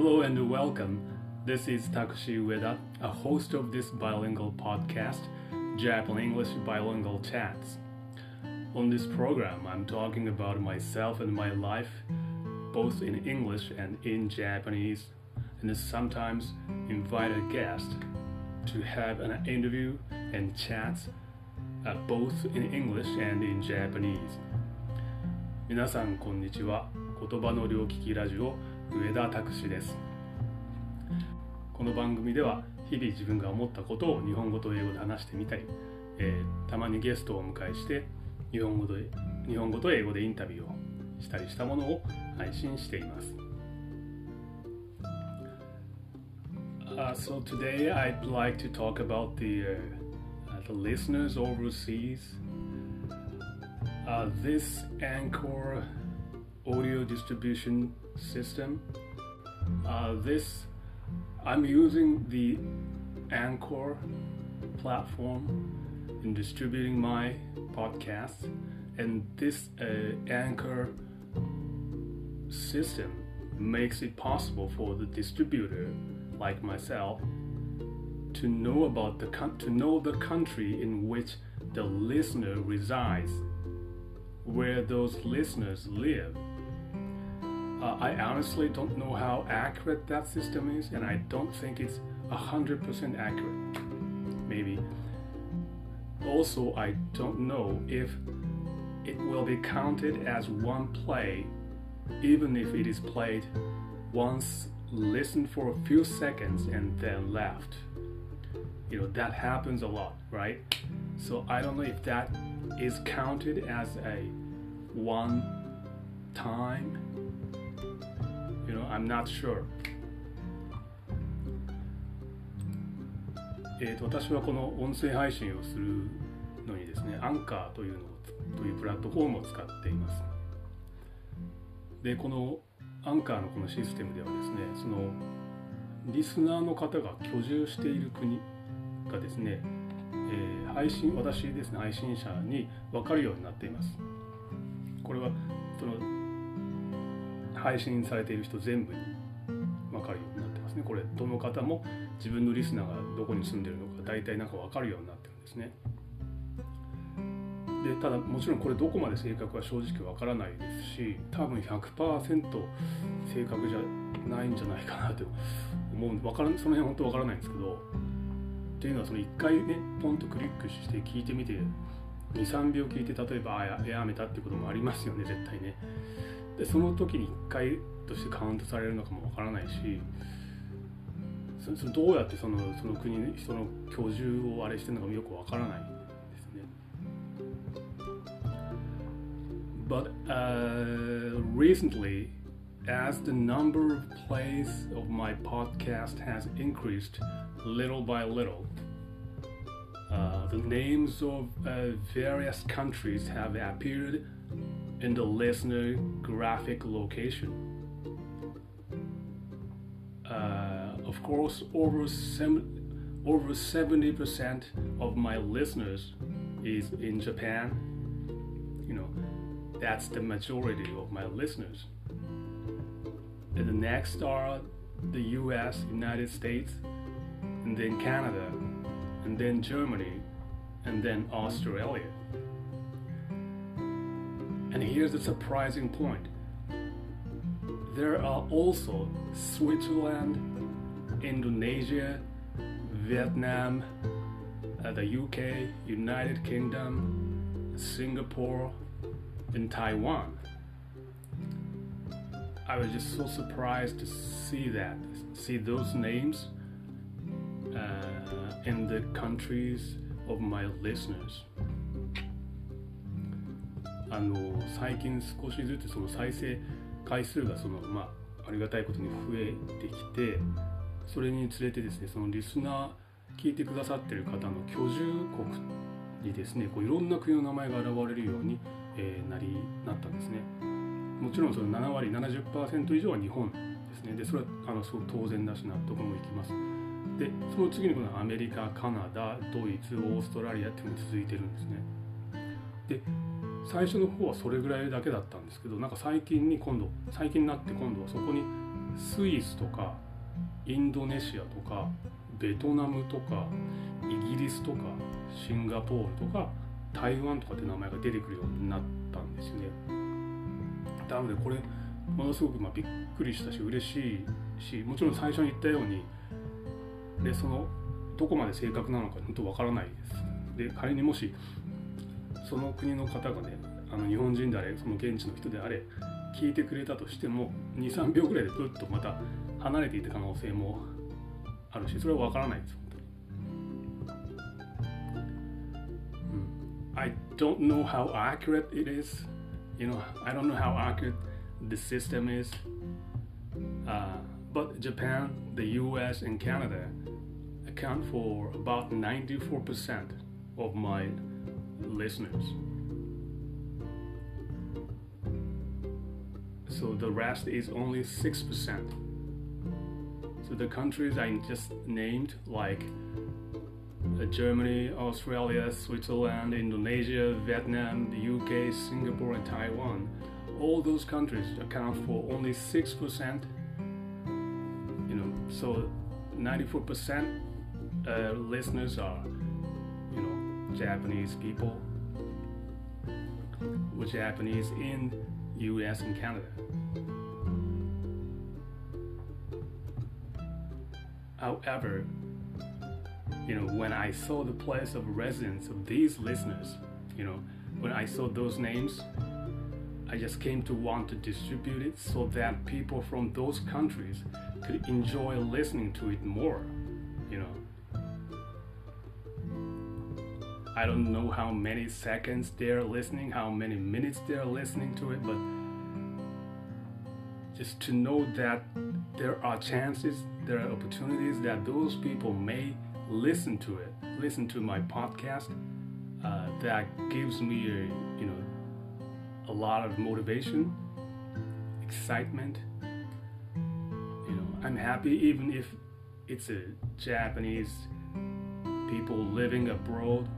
Hello and welcome. This is Takushi Ueda, a host of this bilingual podcast, Japan English Bilingual Chats. On this program, I'm talking about myself and my life, both in English and in Japanese, and sometimes invite a guest to have an interview and chats uh, both in English and in Japanese. 皆さんこんにちは。言葉の両利きラジオ 上田拓司ですこの番組では日々自分が思ったことを日本語と英語で話してみたり、えー、たまにゲストをお迎えして日本語と日本語と英語でインタビューをしたりしたものを配信しています。Uh, so today I'd like to talk about the, uh, the listeners overseas. Uh, this Anchor audio distribution system. Uh, this I'm using the Anchor platform in distributing my podcast, and this uh, Anchor system makes it possible for the distributor, like myself, to know about the to know the country in which the listener resides, where those listeners live uh, I honestly don't know how accurate that system is, and I don't think it's 100% accurate. Maybe. Also, I don't know if it will be counted as one play, even if it is played once, listened for a few seconds, and then left. You know, that happens a lot, right? So I don't know if that is counted as a one time You know, I'm not sure. えーと、私はこの音声配信をするのにですね、アンカーというのというプラットフォームを使っています。で、このアンカーのこのシステムではですね、そのリスナーの方が居住している国がですね、えー、配信私ですね配信者に分かるようになっています。これはその配信されている人全部に分かるようになってますね。これどの方も自分のリスナーがどこに住んでるのか大体なんか分かるようになってるんですね。でただもちろんこれどこまで正確は正直わからないですし多分100%正確じゃないんじゃないかなと思うんでからその辺本当わからないんですけどっていうのはその1回ねポンとクリックして聞いてみて23秒聞いて例えばあやめたってこともありますよね絶対ね。でその時に1回としてカウントされるのかもわからないしそそどうやってそのその国人の居住をあれしてるのかもよくわからないですね。But、uh, recently, as the number of plays of my podcast has increased little by little, uh, the names of uh, various countries have appeared in the listener graphic location. Uh, of course, over, sem- over 70% of my listeners is in Japan. You know, that's the majority of my listeners. And the next are the US, United States, and then Canada, and then Germany, and then Australia. And here's the surprising point there are also Switzerland, Indonesia, Vietnam, uh, the UK, United Kingdom, Singapore, and Taiwan. I was just so surprised to see that, see those names uh, in the countries of my listeners. あの最近少しずつその再生回数がその、まあ、ありがたいことに増えてきてそれにつれてですねそのリスナー聞いてくださってる方の居住国にですねこういろんな国の名前が現れるように、えー、なりなったんですね。もちろんその7割70%以上は日本ですね。でそれはあのすごく当然だし納得もいきます。でその次にこのアメリカカナダドイツオーストラリアっていうのが続いてるんですね。で最初の方はそれぐらいだけだったんですけどなんか最近に今度最近になって今度はそこにスイスとかインドネシアとかベトナムとかイギリスとかシンガポールとか台湾とかって名前が出てくるようになったんですね。なのでこれものすごくまびっくりしたし嬉しいしもちろん最初に言ったようにでそのどこまで正確なのか本当わからないです。で仮にもしその国の方がねあの日本人であれその現地の人であれ聞いてくれたとしても23秒ぐらいでプッとまた離れていた可能性もあるしそれは分からないです本当に、うん、I don't know how accurate it is you know I don't know how accurate the system is uh, but Japan the US and Canada account for about 94% of my listeners so the rest is only 6%. So the countries I just named, like uh, Germany, Australia, Switzerland, Indonesia, Vietnam, the UK, Singapore, and Taiwan, all those countries account for only 6%. You know, so 94% uh, listeners are, Japanese people with Japanese in US and Canada. However, you know, when I saw the place of residence of these listeners, you know, when I saw those names, I just came to want to distribute it so that people from those countries could enjoy listening to it more, you know. I don't know how many seconds they're listening, how many minutes they're listening to it, but just to know that there are chances, there are opportunities that those people may listen to it, listen to my podcast. Uh, that gives me a, you know a lot of motivation, excitement. You know, I'm happy even if it's a Japanese people living abroad.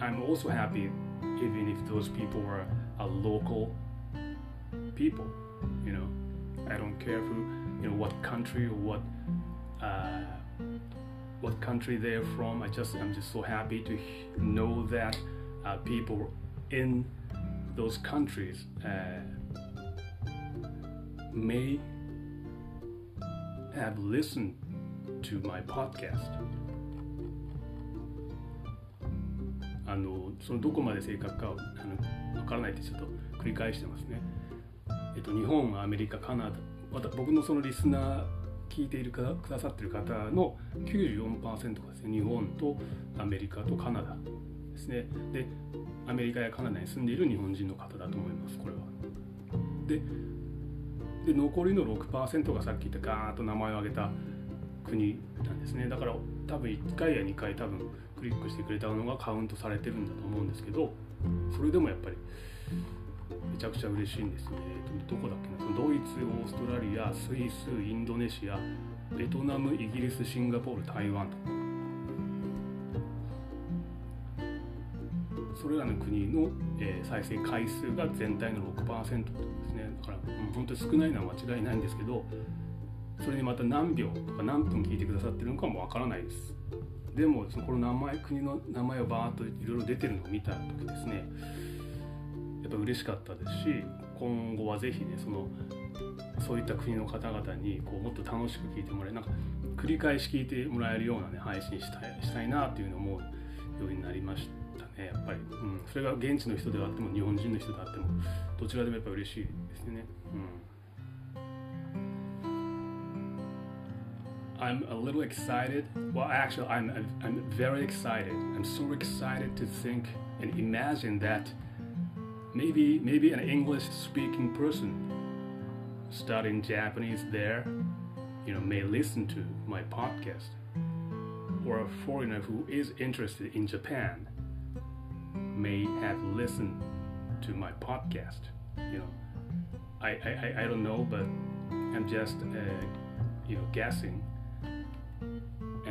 I'm also happy even if those people are, are local people. You know, I don't care who, you know, what country or what uh, what country they're from. I just I'm just so happy to know that uh, people in those countries uh, may have listened to my podcast. あのそのどこまで正確かあの分からないってちょっと繰り返してますね。えっと、日本、アメリカ、カナダ、また僕のそのリスナー聞いているかくださってる方の94%がですね、日本とアメリカとカナダですね。で、アメリカやカナダに住んでいる日本人の方だと思います、これは。で、で残りの6%がさっき言ったガーッと名前を挙げた国なんですね。だから多分1回や2回多分クリックしてくれたのがカウントされてるんだと思うんですけど、それでもやっぱりめちゃくちゃ嬉しいんですね。どこだっけな？ドイツ、オーストラリア、スイス、インドネシア、ベトナム、イギリス、シンガポール、台湾と。それらの国の、えー、再生回数が全体の6%ですね。だから、うん、本当に少ないのは間違いないんですけど、それにまた何秒とか何分聞いてくださってるのかもわからないです。でも、そのこの名前、国の名前をバーッといろいろ出てるのを見た時ですね、やっぱ嬉しかったですし今後はぜひねそのそういった国の方々にこうもっと楽しく聞いてもらえなんか繰り返し聞いてもらえるようなね配信したいしたいなっていうのを思うようになりましたねやっぱり、うん、それが現地の人であっても日本人の人であってもどちらでもやっぱ嬉しいですね。うん。I'm a little excited. Well, actually, I'm I'm very excited. I'm so excited to think and imagine that maybe maybe an English speaking person studying Japanese there, you know, may listen to my podcast. Or a foreigner who is interested in Japan may have listened to my podcast. You know, I I, I don't know, but I'm just uh, you know guessing.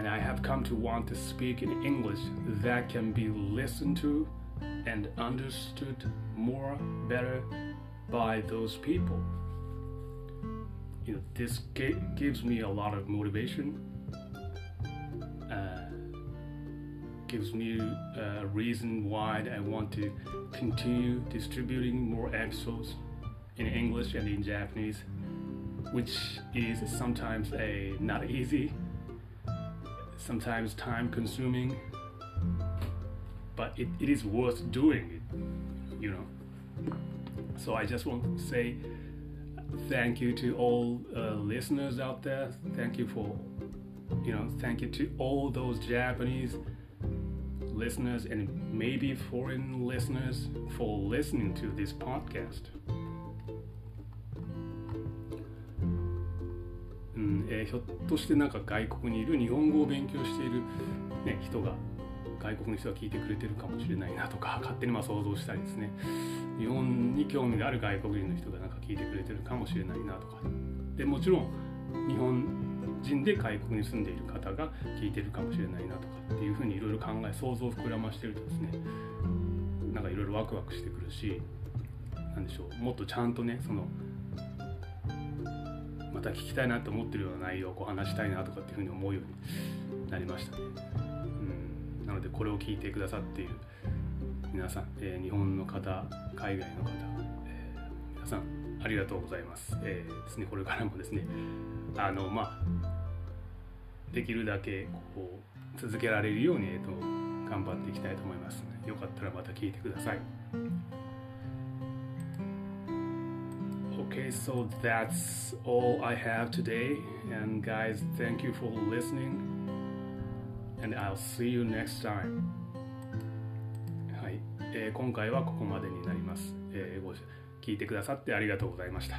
And I have come to want to speak in English that can be listened to and understood more better by those people you know, this gives me a lot of motivation. Uh, gives me a reason why I want to continue distributing more episodes in English and in Japanese, which is sometimes a not easy, sometimes time consuming, but it, it is worth doing it, you know. So I just want to say thank you to all uh, listeners out there. Thank you for, you know, thank you to all those Japanese listeners and maybe foreign listeners for listening to this podcast. えー、ひょっとしてなんか外国にいる日本語を勉強している、ね、人が外国の人が聞いてくれてるかもしれないなとか 勝手にまあ想像したりですね。日本に興味がある外国人の人がなんか聞いてくれてるかもしれないなとか。でもちろん日本人で外国に住んでいる方が聞いてるかもしれないなとかっていうふうにいろいろ考え想像を膨らましてるとですねなんかいろいろワクワクしてくるし何でしょうもっとちゃんとねそのまた聞きたいなと思ってるような内容をこう話したいなとかっていうふうに思うようになりましたね。うん、なのでこれを聞いてくださっている皆さん、えー、日本の方海外の方、えー、皆さんありがとうございます。えー、ですねこれからもですねあのまあできるだけこう続けられるように、えーと、頑張っていきたいと思います、よかったらまた聞いてください。Okay, so that's all I have today. And guys, thank you for listening. And I'll see you next time. はい、えー、今回はここまでになります。えー、ご聞いてくださってありがとうございました。